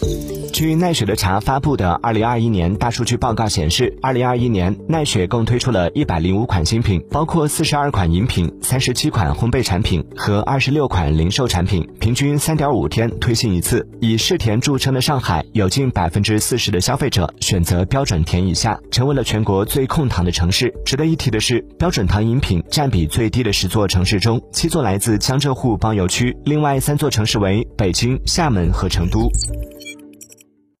Thank you. 据奈雪的茶发布的二零二一年大数据报告显示，二零二一年奈雪共推出了一百零五款新品，包括四十二款饮品、三十七款烘焙产品和二十六款零售产品，平均三点五天推新一次。以嗜甜著称的上海，有近百分之四十的消费者选择标准甜以下，成为了全国最控糖的城市。值得一提的是，标准糖饮品占比最低的十座城市中，七座来自江浙沪包邮区，另外三座城市为北京、厦门和成都。